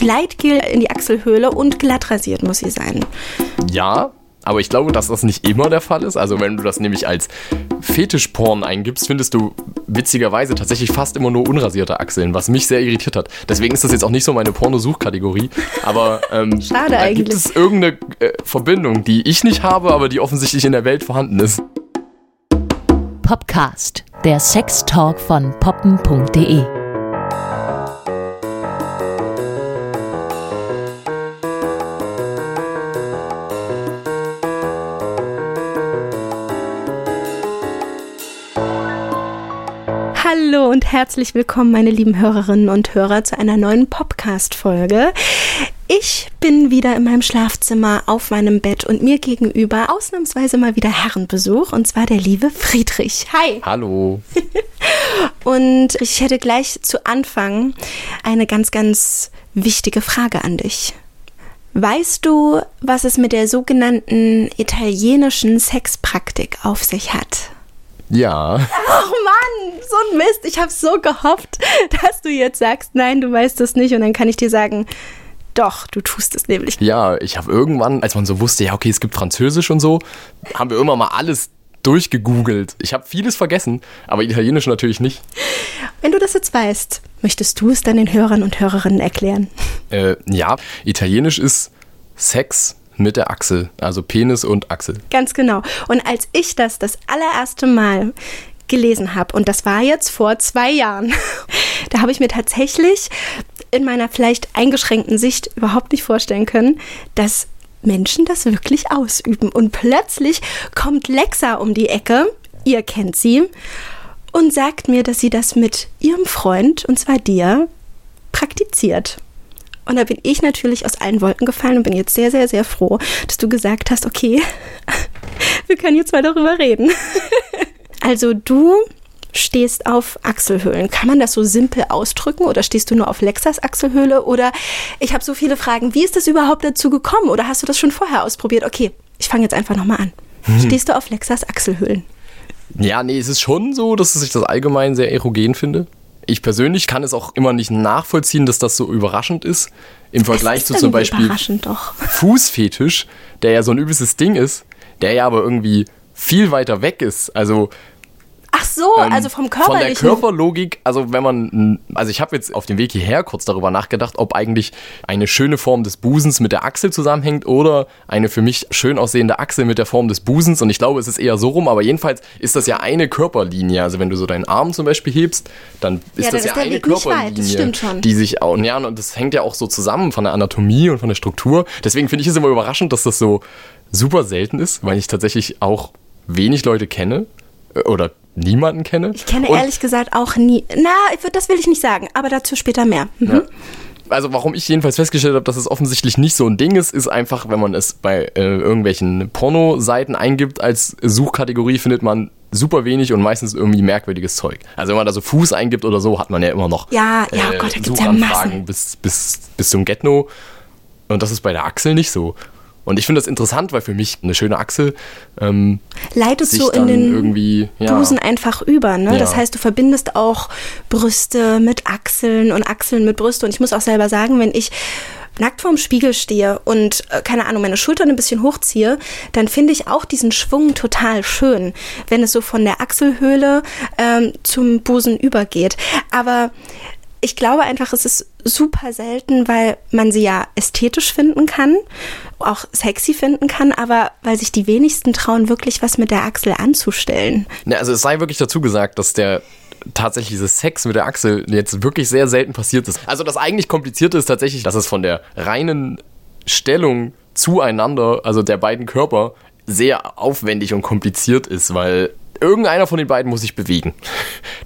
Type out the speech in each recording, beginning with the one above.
Gleitgel in die Achselhöhle und glatt rasiert muss sie sein. Ja, aber ich glaube, dass das nicht immer der Fall ist. Also wenn du das nämlich als Fetischporn eingibst, findest du witzigerweise tatsächlich fast immer nur unrasierte Achseln, was mich sehr irritiert hat. Deswegen ist das jetzt auch nicht so meine Pornosuchkategorie. Aber ähm, Schade da eigentlich. gibt es irgendeine äh, Verbindung, die ich nicht habe, aber die offensichtlich in der Welt vorhanden ist. Popcast, der Sextalk von poppen.de. Hallo und herzlich willkommen, meine lieben Hörerinnen und Hörer, zu einer neuen Podcast-Folge. Ich bin wieder in meinem Schlafzimmer auf meinem Bett und mir gegenüber ausnahmsweise mal wieder Herrenbesuch und zwar der liebe Friedrich. Hi! Hallo. Und ich hätte gleich zu Anfang eine ganz, ganz wichtige Frage an dich. Weißt du, was es mit der sogenannten italienischen Sexpraktik auf sich hat? Ja. Ach Mann, so ein Mist. Ich habe so gehofft, dass du jetzt sagst, nein, du weißt es nicht. Und dann kann ich dir sagen, doch, du tust es nämlich. Ja, ich habe irgendwann, als man so wusste, ja, okay, es gibt Französisch und so, haben wir immer mal alles durchgegoogelt. Ich habe vieles vergessen, aber Italienisch natürlich nicht. Wenn du das jetzt weißt, möchtest du es dann den Hörern und Hörerinnen erklären? Äh, ja, Italienisch ist Sex mit der Achsel, also Penis und Achsel. Ganz genau. Und als ich das das allererste Mal gelesen habe, und das war jetzt vor zwei Jahren, da habe ich mir tatsächlich in meiner vielleicht eingeschränkten Sicht überhaupt nicht vorstellen können, dass Menschen das wirklich ausüben. Und plötzlich kommt Lexa um die Ecke, ihr kennt sie, und sagt mir, dass sie das mit ihrem Freund, und zwar dir, praktiziert. Und da bin ich natürlich aus allen Wolken gefallen und bin jetzt sehr, sehr, sehr froh, dass du gesagt hast, okay, wir können jetzt mal darüber reden. Also du stehst auf Achselhöhlen. Kann man das so simpel ausdrücken oder stehst du nur auf Lexas Achselhöhle? Oder ich habe so viele Fragen, wie ist das überhaupt dazu gekommen? Oder hast du das schon vorher ausprobiert? Okay, ich fange jetzt einfach nochmal an. Stehst du auf Lexas Achselhöhlen? Ja, nee, es ist schon so, dass ich das allgemein sehr erogen finde. Ich persönlich kann es auch immer nicht nachvollziehen, dass das so überraschend ist. Im Vergleich zu zum Beispiel. Fußfetisch, der ja so ein übelstes Ding ist, der ja aber irgendwie viel weiter weg ist. Also Ach so, Ähm, also vom Von der. Körperlogik, also wenn man, also ich habe jetzt auf dem Weg hierher kurz darüber nachgedacht, ob eigentlich eine schöne Form des Busens mit der Achsel zusammenhängt oder eine für mich schön aussehende Achsel mit der Form des Busens. Und ich glaube, es ist eher so rum, aber jedenfalls ist das ja eine Körperlinie. Also wenn du so deinen Arm zum Beispiel hebst, dann ist Ja, das ja ist eine Weg Körperlinie, das stimmt schon. die sich auch, ja, und das hängt ja auch so zusammen von der Anatomie und von der Struktur. Deswegen finde ich es immer überraschend, dass das so super selten ist, weil ich tatsächlich auch wenig Leute kenne äh, oder niemanden kenne. ich kenne Und- ehrlich gesagt auch nie. Na, das will ich nicht sagen, aber dazu später mehr. Mhm. Ja. Also warum ich jedenfalls festgestellt habe, dass es offensichtlich nicht so ein Ding ist, ist einfach, wenn man es bei äh, irgendwelchen Pornoseiten eingibt als Suchkategorie, findet man super wenig und meistens irgendwie merkwürdiges Zeug. Also wenn man da so Fuß eingibt oder so, hat man ja immer noch Ja, ja, oh Gott, da gibt's ja Suchanfragen Massen. bis, bis, bis zum Getno. Und das ist bei der Achsel nicht so. Und ich finde das interessant, weil für mich eine schöne Achsel ähm, Leitet sich so in den irgendwie ja, Busen einfach über. Ne? Ja. Das heißt, du verbindest auch Brüste mit Achseln und Achseln mit Brüste. Und ich muss auch selber sagen, wenn ich nackt vorm Spiegel stehe und, äh, keine Ahnung, meine Schultern ein bisschen hochziehe, dann finde ich auch diesen Schwung total schön, wenn es so von der Achselhöhle ähm, zum Busen übergeht. Aber ich glaube einfach, es ist super selten, weil man sie ja ästhetisch finden kann, auch sexy finden kann, aber weil sich die wenigsten trauen, wirklich was mit der Achsel anzustellen. Ne, also es sei wirklich dazu gesagt, dass der tatsächlich dieses Sex mit der Achsel jetzt wirklich sehr selten passiert ist. Also das eigentlich Komplizierte ist tatsächlich, dass es von der reinen Stellung zueinander, also der beiden Körper, sehr aufwendig und kompliziert ist, weil irgendeiner von den beiden muss sich bewegen.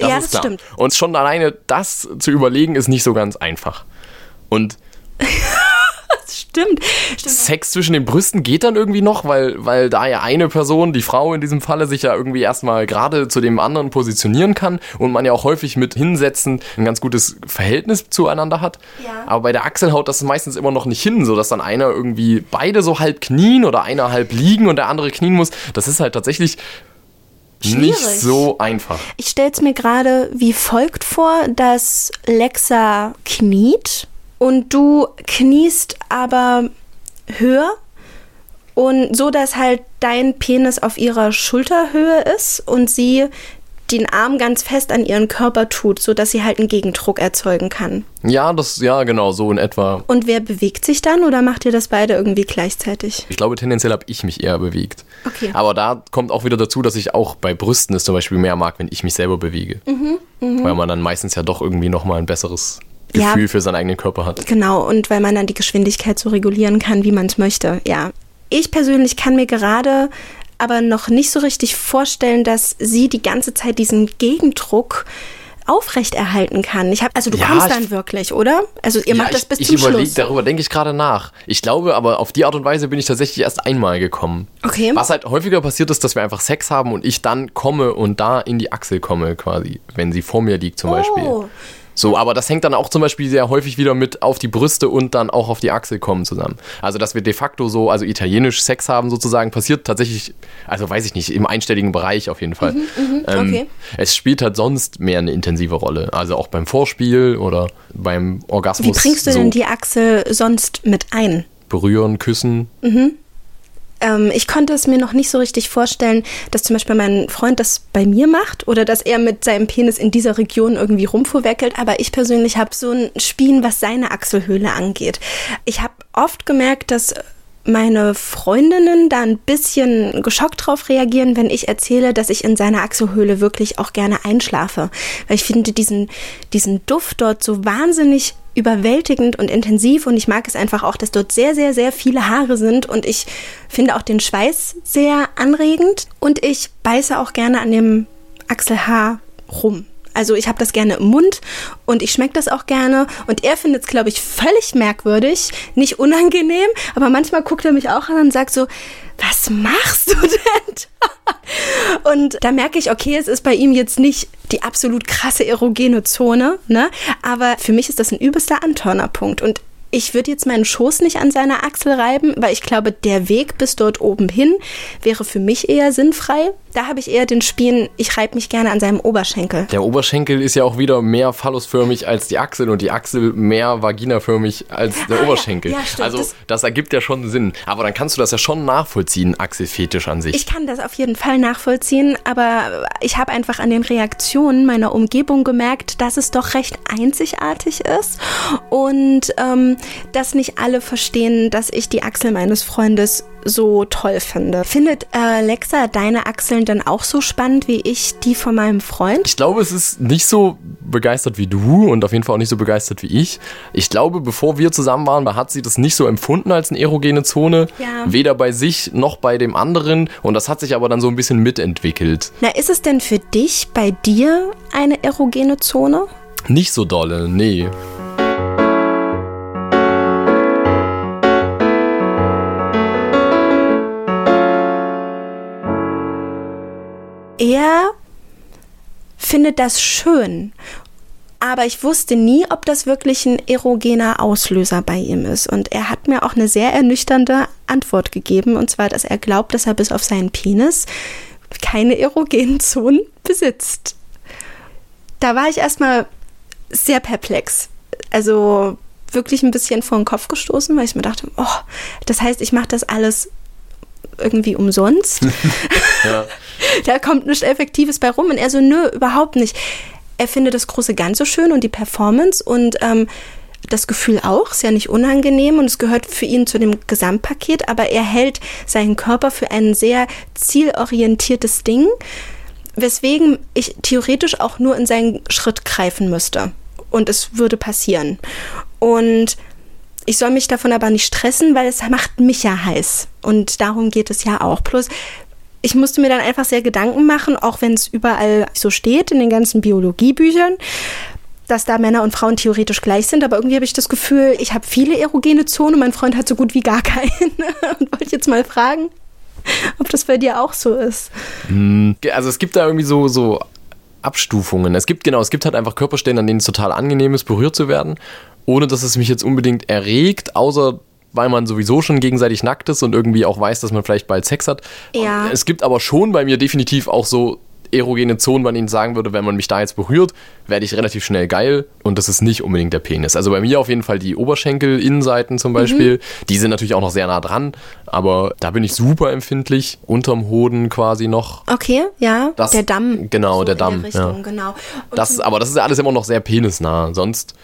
Ja, das stimmt. Und schon alleine das zu überlegen, ist nicht so ganz einfach. Und Stimmt. Stimmt. Sex zwischen den Brüsten geht dann irgendwie noch, weil, weil da ja eine Person, die Frau in diesem Falle, sich ja irgendwie erstmal gerade zu dem anderen positionieren kann und man ja auch häufig mit Hinsetzen ein ganz gutes Verhältnis zueinander hat. Ja. Aber bei der Achsel haut das meistens immer noch nicht hin, sodass dann einer irgendwie beide so halb knien oder einer halb liegen und der andere knien muss. Das ist halt tatsächlich nicht Schwierig. so einfach. Ich stelle es mir gerade wie folgt vor, dass Lexa kniet und du kniest aber höher und so, dass halt dein Penis auf ihrer Schulterhöhe ist und sie den Arm ganz fest an ihren Körper tut, so dass sie halt einen Gegendruck erzeugen kann. Ja, das, ja, genau, so in etwa. Und wer bewegt sich dann oder macht ihr das beide irgendwie gleichzeitig? Ich glaube, tendenziell habe ich mich eher bewegt. Okay. Aber da kommt auch wieder dazu, dass ich auch bei Brüsten es zum Beispiel mehr mag, wenn ich mich selber bewege. Weil man dann meistens ja doch irgendwie nochmal ein besseres Mhm, Ja. Gefühl für seinen eigenen Körper hat. Genau, und weil man dann die Geschwindigkeit so regulieren kann, wie man es möchte. Ja. Ich persönlich kann mir gerade aber noch nicht so richtig vorstellen, dass sie die ganze Zeit diesen Gegendruck aufrechterhalten kann. Ich hab, also du Ja, kommst ich- dann wirklich, oder? Also ihr macht Ja, das ich, bis ich zum überleg, Schluss. Darüber denke ich gerade nach. Ich glaube, aber auf die Art und Weise bin ich tatsächlich erst einmal gekommen. Okay. Was halt häufiger passiert ist, dass wir einfach Sex haben und ich dann komme und da in die Achsel komme quasi, wenn sie vor mir liegt zum Beispiel. So, aber das hängt dann auch zum Beispiel sehr häufig wieder mit auf die Brüste und dann auch auf die Achsel kommen zusammen. Also, dass wir de facto so, also italienisch Sex haben sozusagen, passiert tatsächlich, also weiß ich nicht, im einstelligen Bereich auf jeden Fall. Mhm, ähm, okay. Es spielt halt sonst mehr eine intensive Rolle. Also auch beim Vorspiel oder beim Orgasmus. Wie bringst du so denn die Achsel sonst mit ein? Berühren, küssen. Ähm, ich konnte es mir noch nicht so richtig vorstellen, dass zum Beispiel mein Freund das bei mir macht oder dass er mit seinem Penis in dieser Region irgendwie rumfuhrwerkelt. Aber ich persönlich habe so ein Spien, was seine Achselhöhle angeht. Ich habe oft gemerkt, dass meine Freundinnen da ein bisschen geschockt drauf reagieren, wenn ich erzähle, dass ich in seiner Achselhöhle wirklich auch gerne einschlafe. Weil ich finde diesen, diesen Duft dort so wahnsinnig überwältigend und intensiv und ich mag es einfach auch, dass dort sehr, sehr, sehr viele Haare sind und ich finde auch den Schweiß sehr anregend und ich beiße auch gerne an dem Achselhaar rum. Also ich habe das gerne im Mund und ich schmecke das auch gerne. Und er findet es, glaube ich, völlig merkwürdig, nicht unangenehm, aber manchmal guckt er mich auch an und sagt so, was machst du denn? Und da merke ich, okay, es ist bei ihm jetzt nicht die absolut krasse erogene Zone, ne? Aber für mich ist das ein übelster Antörnerpunkt. Und ich würde jetzt meinen Schoß nicht an seiner Achsel reiben, weil ich glaube, der Weg bis dort oben hin wäre für mich eher sinnfrei. Da habe ich eher den Spien, ich reibe mich gerne an seinem Oberschenkel. Der Oberschenkel ist ja auch wieder mehr phallusförmig als die Achsel und die Achsel mehr vaginaförmig als der Ah. Oberschenkel. Ja, stimmt. Also Das- das, ergibt ja schon Sinn. Aber dann kannst du das ja schon nachvollziehen, Achselfetisch an sich. Ich kann das auf jeden Fall nachvollziehen, aber ich habe einfach an den Reaktionen meiner Umgebung gemerkt, dass es doch recht einzigartig ist und ähm, dass nicht alle verstehen, dass ich die Achsel meines Freundes so toll finde. Findet äh, Alexa deine Achseln dann auch so spannend wie ich die von meinem Freund? Ich glaube, es ist nicht so begeistert wie du und auf jeden Fall auch nicht so begeistert wie ich. Ich glaube, bevor wir zusammen waren, hat sie das nicht so empfunden als eine erogene Zone. Ja. Weder bei sich noch bei dem anderen. Und das hat sich aber dann so ein bisschen mitentwickelt. Na, ist es denn für dich bei dir eine erogene Zone? Nicht so dolle, nee. Er findet das schön. Aber ich wusste nie, ob das wirklich ein erogener Auslöser bei ihm ist. Und er hat mir auch eine sehr ernüchternde Antwort gegeben. Und zwar, dass er glaubt, dass er bis auf seinen Penis keine erogenen Zonen besitzt. Da war ich erstmal sehr perplex. Also wirklich ein bisschen vor den Kopf gestoßen, weil ich mir dachte, oh, das heißt, ich mache das alles irgendwie umsonst. Ja. da kommt nichts Effektives bei rum. Und er so, nö, überhaupt nicht. Er findet das große Ganze schön und die Performance und ähm, das Gefühl auch, ist ja nicht unangenehm und es gehört für ihn zu dem Gesamtpaket, aber er hält seinen Körper für ein sehr zielorientiertes Ding, weswegen ich theoretisch auch nur in seinen Schritt greifen müsste. Und es würde passieren. Und ich soll mich davon aber nicht stressen, weil es macht mich ja heiß. Und darum geht es ja auch. Plus, ich musste mir dann einfach sehr Gedanken machen, auch wenn es überall so steht in den ganzen Biologiebüchern, dass da Männer und Frauen theoretisch gleich sind. Aber irgendwie habe ich das Gefühl, ich habe viele erogene Zonen mein Freund hat so gut wie gar keine. Und wollte jetzt mal fragen, ob das bei dir auch so ist. Also es gibt da irgendwie so, so Abstufungen. Es gibt genau, es gibt halt einfach Körperstellen, an denen es total angenehm ist, berührt zu werden, ohne dass es mich jetzt unbedingt erregt, außer weil man sowieso schon gegenseitig nackt ist und irgendwie auch weiß, dass man vielleicht bald Sex hat. Ja. Es gibt aber schon bei mir definitiv auch so erogene Zonen man ihnen sagen würde, wenn man mich da jetzt berührt, werde ich relativ schnell geil und das ist nicht unbedingt der Penis. Also bei mir auf jeden Fall die Oberschenkel-Innenseiten zum Beispiel, mhm. die sind natürlich auch noch sehr nah dran, aber da bin ich super empfindlich, unterm Hoden quasi noch. Okay, ja, das, der Damm. Genau, so der Damm. Der Richtung, ja. genau. Das, aber das ist ja alles immer noch sehr penisnah, sonst...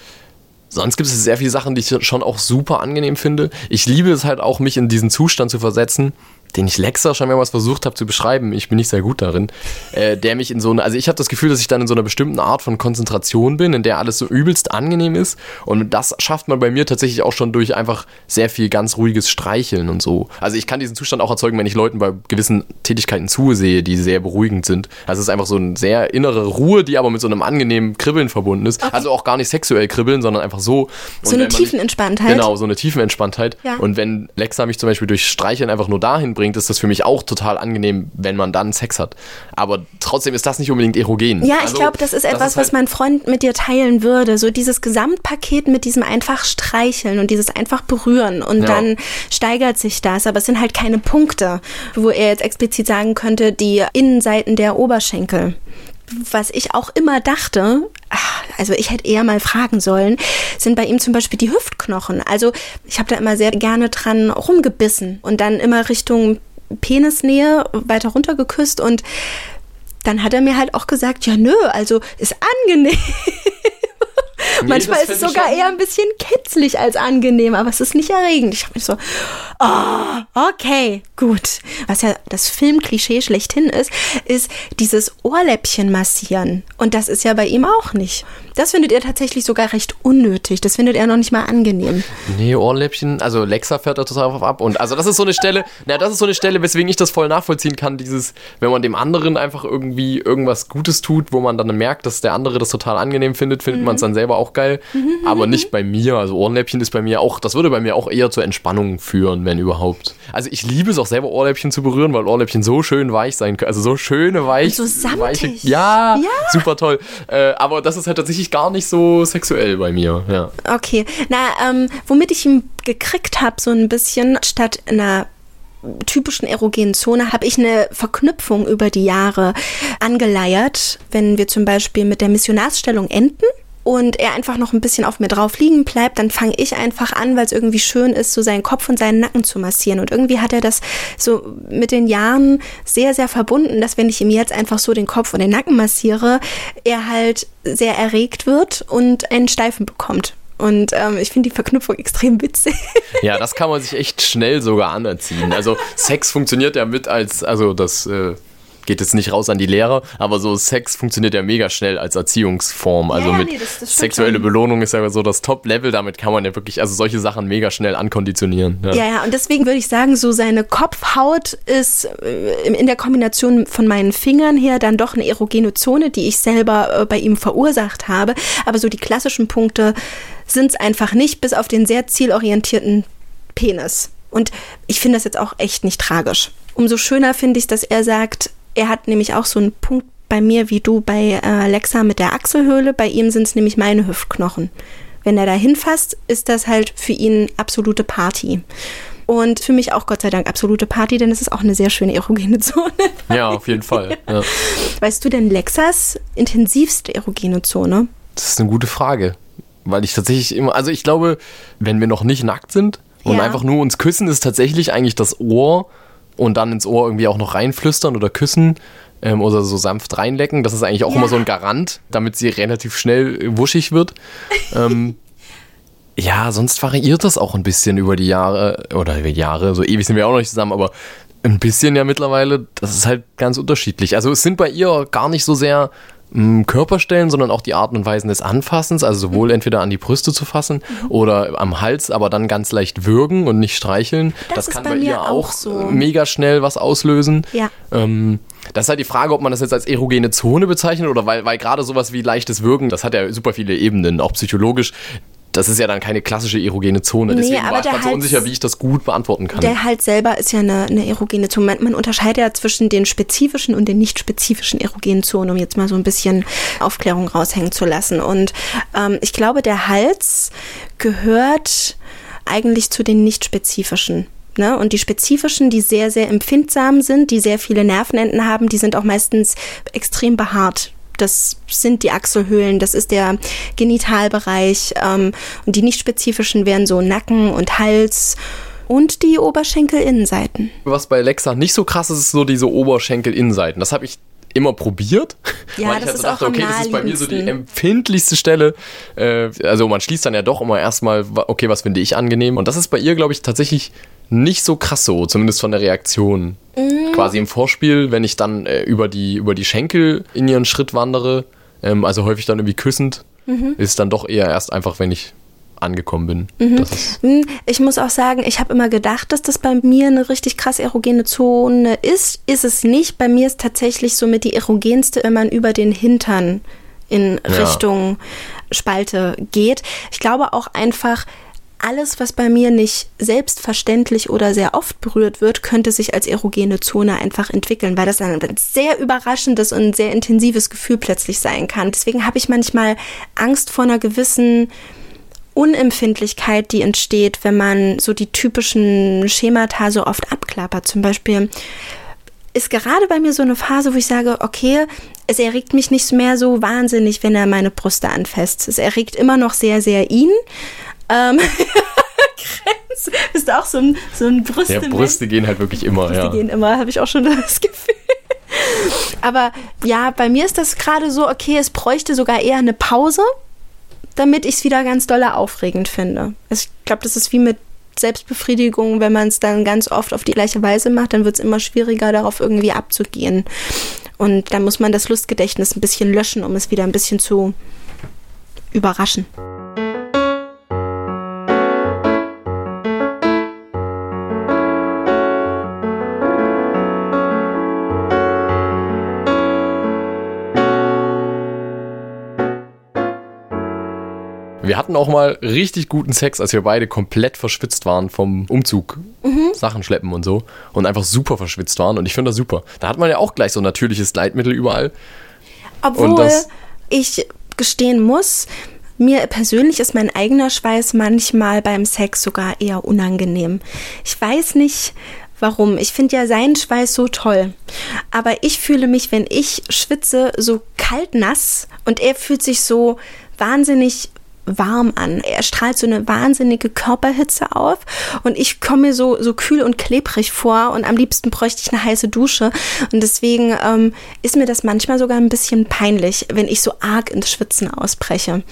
Sonst gibt es sehr viele Sachen, die ich schon auch super angenehm finde. Ich liebe es halt auch, mich in diesen Zustand zu versetzen, den ich Lexa schon mehrmals versucht habe zu beschreiben, ich bin nicht sehr gut darin, äh, der mich in so eine, also ich habe das Gefühl, dass ich dann in so einer bestimmten Art von Konzentration bin, in der alles so übelst angenehm ist und das schafft man bei mir tatsächlich auch schon durch einfach sehr viel ganz ruhiges Streicheln und so. Also ich kann diesen Zustand auch erzeugen, wenn ich Leuten bei gewissen Tätigkeiten zusehe, die sehr beruhigend sind. Also es ist einfach so eine sehr innere Ruhe, die aber mit so einem angenehmen Kribbeln verbunden ist. Okay. Also auch gar nicht sexuell kribbeln, sondern einfach so. So eine Tiefenentspanntheit. Genau, so eine Tiefenentspanntheit. Ja. Und wenn Lexa mich zum Beispiel durch Streicheln einfach nur dahin bringt, ist das für mich auch total angenehm, wenn man dann Sex hat. Aber trotzdem ist das nicht unbedingt erogen. Ja, also, ich glaube, das ist etwas, das ist halt was mein Freund mit dir teilen würde. So dieses Gesamtpaket mit diesem einfach streicheln und dieses einfach berühren und ja. dann steigert sich das. Aber es sind halt keine Punkte, wo er jetzt explizit sagen könnte, die Innenseiten der Oberschenkel was ich auch immer dachte, also ich hätte eher mal fragen sollen, sind bei ihm zum Beispiel die Hüftknochen. Also ich habe da immer sehr gerne dran rumgebissen und dann immer Richtung Penisnähe weiter runter geküsst und dann hat er mir halt auch gesagt, ja nö, also ist angenehm. Nee, Manchmal ist es sogar eher ein bisschen kitzlig als angenehm, aber es ist nicht erregend. Ich habe mir so, oh, okay, gut. Was ja das Filmklischee schlechthin ist, ist dieses Ohrläppchen massieren. Und das ist ja bei ihm auch nicht. Das findet er tatsächlich sogar recht unnötig. Das findet er noch nicht mal angenehm. Nee, Ohrläppchen, also Lexa fährt da total drauf ab. Und also das ist so eine Stelle, na, das ist so eine Stelle, weswegen ich das voll nachvollziehen kann, dieses, wenn man dem anderen einfach irgendwie irgendwas Gutes tut, wo man dann merkt, dass der andere das total angenehm findet, findet mhm. man es dann selber auch geil. Mhm. Aber nicht bei mir. Also Ohrläppchen ist bei mir auch, das würde bei mir auch eher zur Entspannung führen, wenn überhaupt. Also ich liebe es auch selber Ohrläppchen zu berühren, weil Ohrläppchen so schön weich sein können. Also so schöne weich. Und so samtig. Weiche, ja, ja, super toll. Äh, aber das ist halt tatsächlich tatsächlich gar nicht so sexuell bei mir, ja. Okay. Na, ähm, womit ich ihn gekriegt habe, so ein bisschen, statt einer typischen erogenen Zone habe ich eine Verknüpfung über die Jahre angeleiert, wenn wir zum Beispiel mit der Missionarsstellung enden und er einfach noch ein bisschen auf mir drauf liegen bleibt, dann fange ich einfach an, weil es irgendwie schön ist, so seinen Kopf und seinen Nacken zu massieren. Und irgendwie hat er das so mit den Jahren sehr, sehr verbunden, dass wenn ich ihm jetzt einfach so den Kopf und den Nacken massiere, er halt sehr erregt wird und einen Steifen bekommt. Und ähm, ich finde die Verknüpfung extrem witzig. Ja, das kann man sich echt schnell sogar anerziehen. Also Sex funktioniert ja mit als, also das äh, geht jetzt nicht raus an die Lehrer, aber so Sex funktioniert ja mega schnell als Erziehungsform. Also ja, mit nee, das, das sexuelle schon. Belohnung ist ja so das Top-Level, damit kann man ja wirklich, also solche Sachen mega schnell ankonditionieren. Ja, ja, ja und deswegen würde ich sagen, so seine Kopfhaut ist äh, in der Kombination von meinen Fingern her dann doch eine erogene Zone, die ich selber äh, bei ihm verursacht habe. Aber so die klassischen Punkte sind es einfach nicht, bis auf den sehr zielorientierten Penis. Und ich finde das jetzt auch echt nicht tragisch. Umso schöner finde ich es, dass er sagt, er hat nämlich auch so einen Punkt bei mir wie du bei äh, Alexa mit der Achselhöhle. Bei ihm sind es nämlich meine Hüftknochen. Wenn er da hinfasst, ist das halt für ihn absolute Party. Und für mich auch Gott sei Dank absolute Party, denn es ist auch eine sehr schöne erogene Zone. Ja, auf jeden Fall. Ja. Weißt du denn Lexas intensivste erogene Zone? Das ist eine gute Frage. Weil ich tatsächlich immer, also ich glaube, wenn wir noch nicht nackt sind und ja. einfach nur uns küssen, ist tatsächlich eigentlich das Ohr und dann ins Ohr irgendwie auch noch reinflüstern oder küssen ähm, oder so sanft reinlecken. Das ist eigentlich auch ja. immer so ein Garant, damit sie relativ schnell wuschig wird. ähm, ja, sonst variiert das auch ein bisschen über die Jahre oder über Jahre, so ewig sind wir auch noch nicht zusammen, aber ein bisschen ja mittlerweile, das ist halt ganz unterschiedlich. Also es sind bei ihr gar nicht so sehr Körperstellen, sondern auch die Arten und Weisen des Anfassens, also sowohl mhm. entweder an die Brüste zu fassen mhm. oder am Hals, aber dann ganz leicht würgen und nicht streicheln. Das, das kann bei, bei ihr auch so. mega schnell was auslösen. Ja. Ähm, das ist halt die Frage, ob man das jetzt als erogene Zone bezeichnet oder weil, weil gerade sowas wie leichtes Würgen, das hat ja super viele Ebenen, auch psychologisch das ist ja dann keine klassische erogene Zone. Deswegen nee, war ich ganz so unsicher, wie ich das gut beantworten kann. Der Hals selber ist ja eine, eine erogene Zone. Man, man, unterscheidet ja zwischen den spezifischen und den nicht spezifischen erogenen Zonen, um jetzt mal so ein bisschen Aufklärung raushängen zu lassen. Und ähm, ich glaube, der Hals gehört eigentlich zu den nicht spezifischen. Ne? Und die spezifischen, die sehr, sehr empfindsam sind, die sehr viele Nervenenden haben, die sind auch meistens extrem behaart. Das sind die Achselhöhlen, das ist der Genitalbereich. Ähm, und die nicht spezifischen wären so Nacken und Hals und die Oberschenkelinnenseiten. Was bei Lexa nicht so krass ist, ist so diese Oberschenkelinnenseiten. Das habe ich immer probiert. Ja, weil ich das halt ist so dachte, okay, das ist bei mir so die empfindlichste Stelle. Äh, also man schließt dann ja doch immer erstmal, okay, was finde ich angenehm? Und das ist bei ihr, glaube ich, tatsächlich nicht so krass so, zumindest von der Reaktion. Mhm. Quasi im Vorspiel, wenn ich dann äh, über, die, über die Schenkel in ihren Schritt wandere, ähm, also häufig dann irgendwie küssend, Mhm. ist dann doch eher erst einfach, wenn ich angekommen bin. Ist, Hm, Ich muss auch sagen, ich habe immer gedacht, dass das bei mir eine richtig krass erogene Zone ist. Ist es nicht. Bei mir ist tatsächlich somit die erogenste, wenn man über den Hintern in Ja. Richtung Spalte geht. Ich glaube auch einfach, alles, was bei mir nicht selbstverständlich oder sehr oft berührt wird, könnte sich als erogene Zone einfach entwickeln, weil das ein sehr überraschendes und sehr intensives Gefühl plötzlich sein kann. Deswegen habe ich manchmal Angst vor einer gewissen Unempfindlichkeit, die entsteht, wenn man so die typischen Schemata so oft abklappert. Zum Beispiel ist gerade bei mir so eine Phase, wo ich sage, okay, es erregt mich nicht mehr so wahnsinnig, wenn er meine Brüste anfasst. Es erregt immer noch sehr, sehr ihn. Ähm, Grenz, ist auch so ein, so ein Brüste. ja, Brüste gehen halt wirklich immer, Brüste ja. gehen immer, habe ich auch schon das Gefühl. Aber ja, bei mir ist das gerade so, okay, es bräuchte sogar eher eine Pause, damit ich es wieder ganz dolle aufregend finde. Also ich glaube, das ist wie mit Selbstbefriedigung, wenn man es dann ganz oft auf die gleiche Weise macht, dann wird es immer schwieriger, darauf irgendwie abzugehen. Und dann muss man das Lustgedächtnis ein bisschen löschen, um es wieder ein bisschen zu überraschen. Wir hatten auch mal richtig guten Sex, als wir beide komplett verschwitzt waren vom Umzug, Mhm. Sachen schleppen und so und einfach super verschwitzt waren und ich finde das super. Da hat man ja auch gleich so ein natürliches Gleitmittel überall. Obwohl ich gestehen muss, mir persönlich ist mein eigener Schweiß manchmal beim Sex sogar eher unangenehm. Ich weiß nicht warum. Ich finde ja seinen Schweiß so toll. Aber ich fühle mich, wenn ich schwitze, so kalt nass und er fühlt sich so wahnsinnig warm an. Er strahlt so eine wahnsinnige Körperhitze auf und ich komme mir so, so kühl und klebrig vor und am liebsten bräuchte ich eine heiße Dusche. Und deswegen ähm, ist mir das manchmal sogar ein bisschen peinlich, wenn ich so arg ins Schwitzen ausbreche.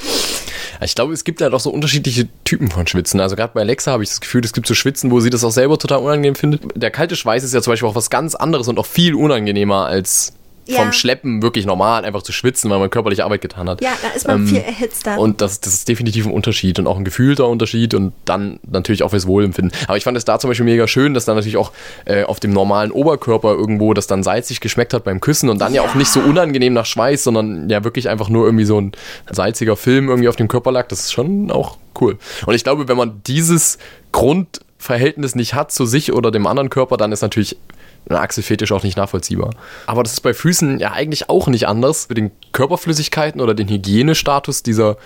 Ich glaube, es gibt ja doch so unterschiedliche Typen von Schwitzen. Also gerade bei Alexa habe ich das Gefühl, es gibt so Schwitzen, wo sie das auch selber total unangenehm findet. Der kalte Schweiß ist ja zum Beispiel auch was ganz anderes und auch viel unangenehmer als Ja. vom Schleppen wirklich normal einfach zu schwitzen, weil man körperliche Arbeit getan hat. Ja, da ist man Ähm, viel erhitzter. Und das, das ist definitiv ein Unterschied und auch ein gefühlter Unterschied und dann natürlich auch fürs Wohlempfinden. Aber ich fand es da zum Beispiel mega schön, dass dann natürlich auch äh, auf dem normalen Oberkörper irgendwo das dann salzig geschmeckt hat beim Küssen und dann ja, auch nicht so unangenehm nach Schweiß, sondern ja wirklich einfach nur irgendwie so ein salziger Film irgendwie auf dem Körper lag. Das ist schon auch cool. Und ich glaube, wenn man dieses Grundverhältnis nicht hat zu sich oder dem anderen Körper, dann ist natürlich ein Achselfetisch auch nicht nachvollziehbar. Aber das ist bei Füßen ja eigentlich auch nicht anders. Mit den Körperflüssigkeiten oder den Hygienestatus dieser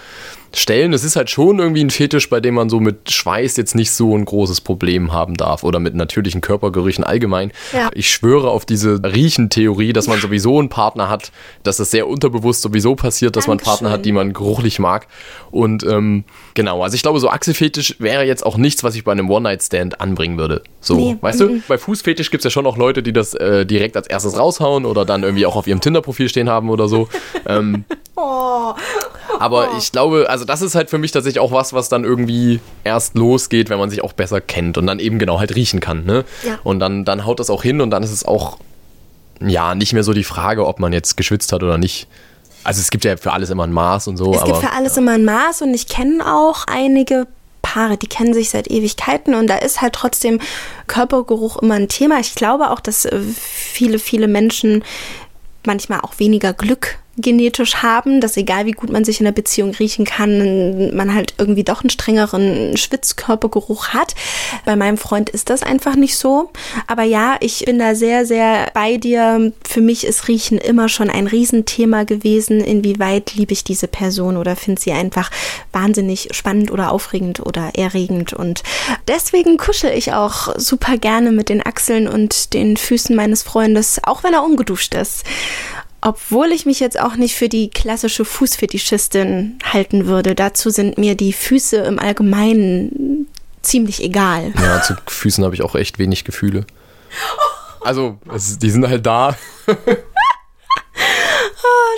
Stellen. Es ist halt schon irgendwie ein Fetisch, bei dem man so mit Schweiß jetzt nicht so ein großes Problem haben darf oder mit natürlichen Körpergerüchen allgemein. Ja. Ich schwöre auf diese Riechentheorie, dass man sowieso einen Partner hat, dass es sehr unterbewusst sowieso passiert, dass man Partner hat, Dankeschön. die man geruchlich mag. Und ähm, genau, also ich glaube, so Achselfetisch wäre jetzt auch nichts, was ich bei einem One-Night-Stand anbringen würde. So, Nee, weißt du, bei Fußfetisch gibt es ja schon auch Leute, die das äh, direkt als erstes raushauen oder dann irgendwie auch auf ihrem Tinder-Profil stehen haben oder so. ähm, oh. Aber ich glaube, also das ist halt für mich tatsächlich auch was, was dann irgendwie erst losgeht, wenn man sich auch besser kennt und dann eben genau halt riechen kann. Ne? Ja. Und dann, dann haut das auch hin und dann ist es auch, ja, nicht mehr so die Frage, ob man jetzt geschwitzt hat oder nicht. Also es gibt ja für alles immer ein Maß und so, Es aber gibt für alles immer ein Maß und ich kenne auch einige Paare, die kennen sich seit Ewigkeiten und da ist halt trotzdem Körpergeruch immer ein Thema. Ich glaube auch, dass äh, viele, viele Menschen manchmal auch weniger Glück genetisch haben, dass egal wie gut man sich in der Beziehung riechen kann, man halt irgendwie doch einen strengeren Schwitzkörpergeruch hat. Bei meinem Freund ist das einfach nicht so. Aber ja, ich bin da sehr, sehr bei dir. Für mich ist Riechen immer schon ein Riesenthema gewesen. Inwieweit liebe ich diese Person oder finde sie einfach wahnsinnig spannend oder aufregend oder erregend. Und deswegen kuschel ich auch super gerne mit den Achseln und den Füßen meines Freundes, auch wenn er ungeduscht ist. Obwohl ich mich jetzt auch nicht für die klassische Fußfetischistin halten würde. Dazu sind mir die Füße im Allgemeinen ziemlich egal. Ja, zu Füßen habe ich auch echt wenig Gefühle. Also, es, die sind halt da. oh,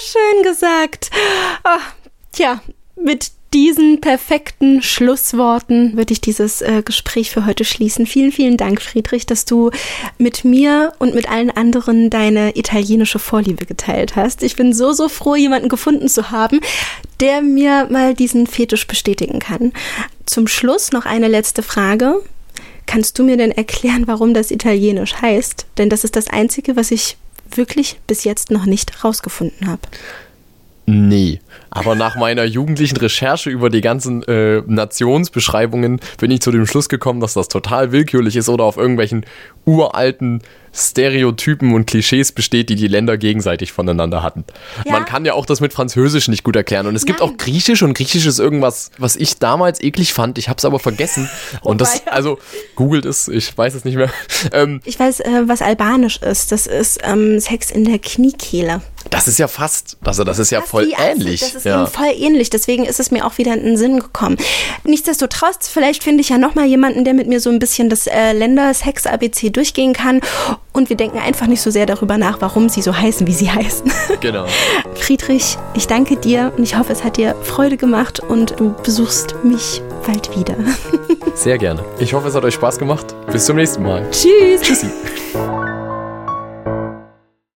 schön gesagt. Oh, tja, mit diesen perfekten Schlussworten würde ich dieses äh, Gespräch für heute schließen. Vielen, vielen Dank, Friedrich, dass du mit mir und mit allen anderen deine italienische Vorliebe geteilt hast. Ich bin so, so froh, jemanden gefunden zu haben, der mir mal diesen Fetisch bestätigen kann. Zum Schluss noch eine letzte Frage. Kannst du mir denn erklären, warum das Italienisch heißt? Denn das ist das Einzige, was ich wirklich bis jetzt noch nicht rausgefunden habe. Nee. Aber nach meiner jugendlichen Recherche über die ganzen äh, Nationsbeschreibungen bin ich zu dem Schluss gekommen, dass das total willkürlich ist oder auf irgendwelchen uralten Stereotypen und Klischees besteht, die die Länder gegenseitig voneinander hatten. Ja. Man kann ja auch das mit Französisch nicht gut erklären. Und es Nein. gibt auch Griechisch und Griechisch ist irgendwas, was ich damals eklig fand. Ich habe es aber vergessen. und das, also googelt es, ich weiß es nicht mehr. Ähm, ich weiß, äh, was Albanisch ist. Das ist ähm, Sex in der Kniekehle. Das ist ja fast, also das ist ja voll ähnlich. Das ist ja. eben voll ähnlich, deswegen ist es mir auch wieder in den Sinn gekommen. Nichtsdestotrotz, vielleicht finde ich ja nochmal jemanden, der mit mir so ein bisschen das äh, Länder-Sex-ABC durchgehen kann und wir denken einfach nicht so sehr darüber nach, warum sie so heißen, wie sie heißen. Genau. Friedrich, ich danke dir und ich hoffe, es hat dir Freude gemacht und du besuchst mich bald wieder. Sehr gerne. Ich hoffe, es hat euch Spaß gemacht. Bis zum nächsten Mal. Tschüss. Tschüssi.